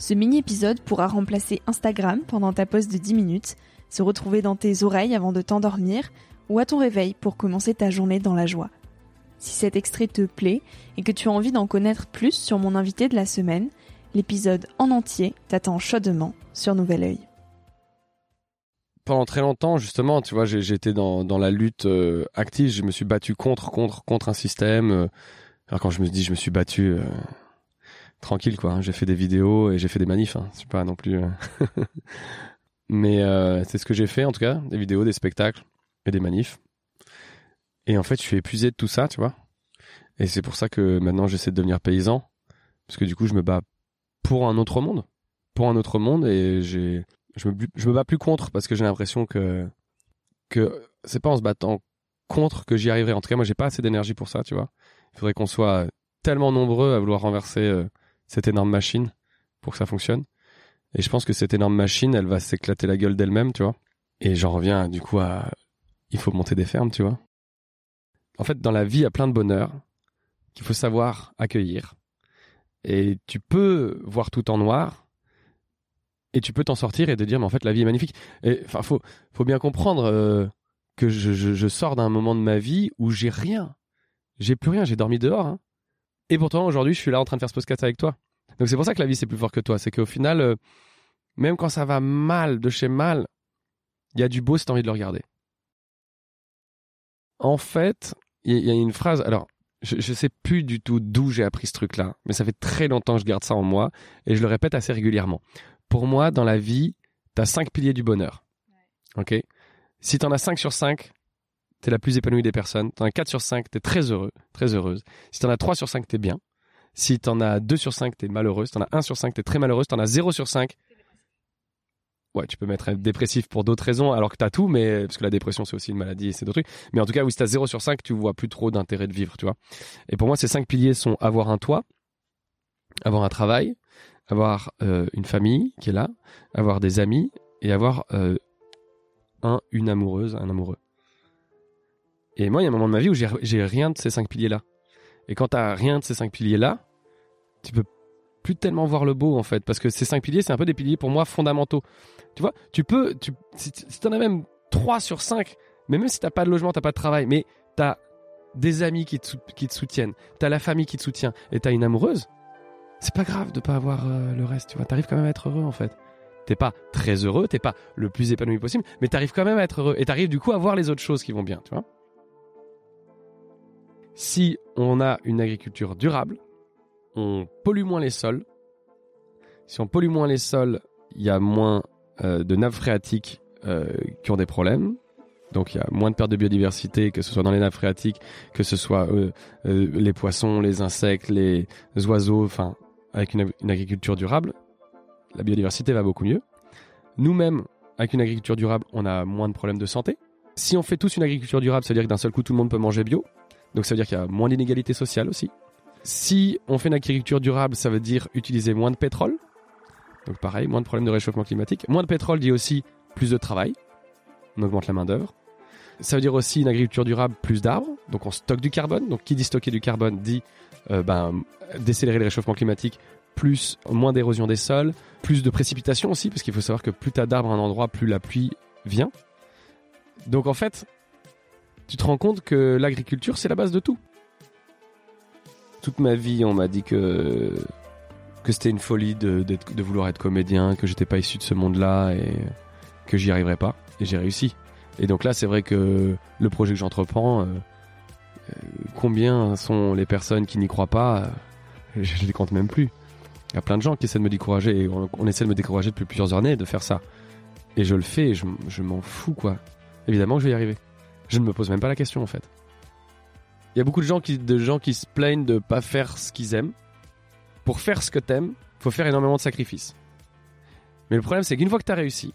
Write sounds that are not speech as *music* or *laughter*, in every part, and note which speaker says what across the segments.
Speaker 1: Ce mini-épisode pourra remplacer Instagram pendant ta pause de 10 minutes, se retrouver dans tes oreilles avant de t'endormir ou à ton réveil pour commencer ta journée dans la joie. Si cet extrait te plaît et que tu as envie d'en connaître plus sur mon invité de la semaine, l'épisode en entier t'attend chaudement sur Nouvel Oeil.
Speaker 2: Pendant très longtemps, justement, tu vois, j'étais dans, dans la lutte euh, active, je me suis battu contre, contre, contre un système. Euh. alors quand je me dis je me suis battu, euh, tranquille quoi. Hein. J'ai fait des vidéos et j'ai fait des manifs. Hein. C'est pas non plus. Euh. *laughs* Mais euh, c'est ce que j'ai fait en tout cas, des vidéos, des spectacles et des manifs. Et en fait, je suis épuisé de tout ça, tu vois. Et c'est pour ça que maintenant j'essaie de devenir paysan, parce que du coup, je me bats pour un autre monde, pour un autre monde, et j'ai, je me, je me bats plus contre parce que j'ai l'impression que que c'est pas en se battant contre que j'y arriverai. En tout cas, moi, j'ai pas assez d'énergie pour ça, tu vois. Il faudrait qu'on soit tellement nombreux à vouloir renverser euh, cette énorme machine pour que ça fonctionne. Et je pense que cette énorme machine, elle va s'éclater la gueule d'elle-même, tu vois. Et j'en reviens du coup à il faut monter des fermes, tu vois. En fait, dans la vie, il y a plein de bonheur qu'il faut savoir accueillir. Et tu peux voir tout en noir et tu peux t'en sortir et te dire mais en fait la vie est magnifique. Et enfin faut faut bien comprendre euh, que je, sors d'un moment de ma vie où j'ai rien. J'ai plus rien, j'ai dormi dehors. Hein. Et pourtant, aujourd'hui, je suis là en train de faire ce podcast avec toi. Donc c'est pour ça que la vie, c'est plus fort que toi. C'est qu'au final, euh, même quand ça va mal, de chez mal, il y a du beau si tu envie de le regarder. En fait, il y, a une phrase, alors je ne sais plus du tout d'où j'ai appris ce truc-là, mais ça fait très longtemps que je garde ça en moi et je le répète assez régulièrement. Pour moi, dans la vie, tu as cinq piliers du bonheur. Ok? Si tu en as cinq sur cinq, t'es la plus épanouie des personnes. T'en as 4 sur 5, t'es très heureux, très heureuse. Si as 3 sur 5, t'es bien. Si t'en as 2 sur 5, t'es malheureuse. Si t'en as 1 sur 5, t'es très malheureuse. T'en as 0 sur 5. Ouais, tu peux mettre dépressif pour d'autres raisons, alors que t'as tout, mais parce que la dépression c'est aussi une maladie et c'est d'autres trucs. Mais en tout cas, oui, si t'as 0 sur 5, tu vois plus trop d'intérêt de vivre, tu vois. Et pour moi, ces 5 piliers sont avoir un toit, avoir un travail, avoir euh, une famille qui est là, avoir des amis et avoir euh, un, une amoureuse, un amoureux. Et moi, il y a un moment de ma vie où j'ai rien de ces cinq piliers-là. Et quand t'as rien de ces cinq piliers-là, tu peux plus tellement voir le beau en fait, parce que ces cinq piliers, c'est un peu des piliers pour moi fondamentaux. Tu vois, tu peux, tu, si, t'en as même 3 sur 5, mais même si t'as pas de logement, t'as pas de travail, mais t'as des amis qui te, qui te soutiennent, t'as la famille qui te soutient, et t'as une amoureuse, c'est pas grave de pas avoir euh, le reste, tu vois, t'arrives quand même à être heureux en fait. T'es pas très heureux, t'es pas le plus épanoui possible, mais t'arrives quand même à être heureux, et t'arrives du coup à voir les autres choses qui vont bien, tu vois. Si on a une agriculture durable, on pollue moins les sols. Si on pollue moins les sols, il y a moins euh, de nappes phréatiques euh, qui ont des problèmes. Donc il y a moins de perte de biodiversité, que ce soit dans les nappes phréatiques, que ce soit euh, les poissons, les insectes, les oiseaux, enfin, avec une, une, agriculture durable, la biodiversité va beaucoup mieux. Nous-mêmes, avec une agriculture durable, on a moins de problèmes de santé. Si on fait tous une agriculture durable, c'est-à-dire que d'un seul coup tout le monde peut manger bio, donc ça veut dire qu'il y a moins d'inégalités sociales aussi. Si on fait une agriculture durable, ça veut dire utiliser moins de pétrole. Donc pareil, moins de problèmes de réchauffement climatique. Moins de pétrole dit aussi plus de travail. On augmente la main d'œuvre. Ça veut dire aussi une agriculture durable, plus d'arbres, donc on stocke du carbone. Donc qui dit stocker du carbone dit euh, ben, décélérer le réchauffement climatique, plus moins d'érosion des sols, plus de précipitations aussi, parce qu'il faut savoir que plus tu as d'arbres à un endroit, plus la pluie vient. Donc en fait, tu te rends compte que l'agriculture, c'est la base de tout. Toute ma vie, on m'a dit que que c'était une folie de, de vouloir être comédien, que j'étais pas issu de ce monde-là et que j'y arriverais pas. Et j'ai réussi. Et donc là, c'est vrai que le projet que j'entreprends, euh, euh, combien sont les personnes qui n'y croient pas euh, Je les compte même plus. Il y a plein de gens qui essaient de me décourager et on, essaie de me décourager depuis plusieurs années de faire ça. Et je le fais et je, je m'en fous, quoi. Évidemment que je vais y arriver. Je ne me pose même pas la question, en fait. Il y a beaucoup de gens qui, de gens qui se plaignent de pas faire ce qu'ils aiment. Pour faire ce que t'aimes, faut faire énormément de sacrifices. Mais le problème, c'est qu'une fois que tu as réussi,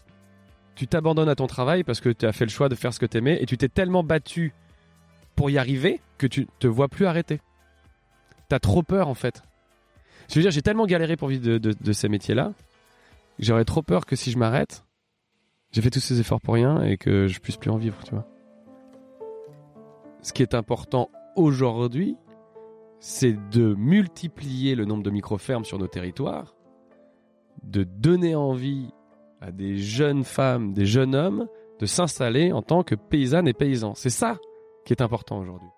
Speaker 2: tu t'abandonnes à ton travail parce que tu as fait le choix de faire ce que tu aimais et tu t'es tellement battu pour y arriver que tu te vois plus arrêter. T'as trop peur en fait. Je veux dire, j'ai tellement galéré pour vivre de, ces métiers-là, j'aurais trop peur que si je m'arrête, j'ai fait tous ces efforts pour rien et que je puisse plus en vivre, tu vois. Ce qui est important aujourd'hui, c'est de multiplier le nombre de micro-fermes sur nos territoires, de donner envie à des jeunes femmes, des jeunes hommes de s'installer en tant que paysannes et paysans. C'est ça qui est important aujourd'hui.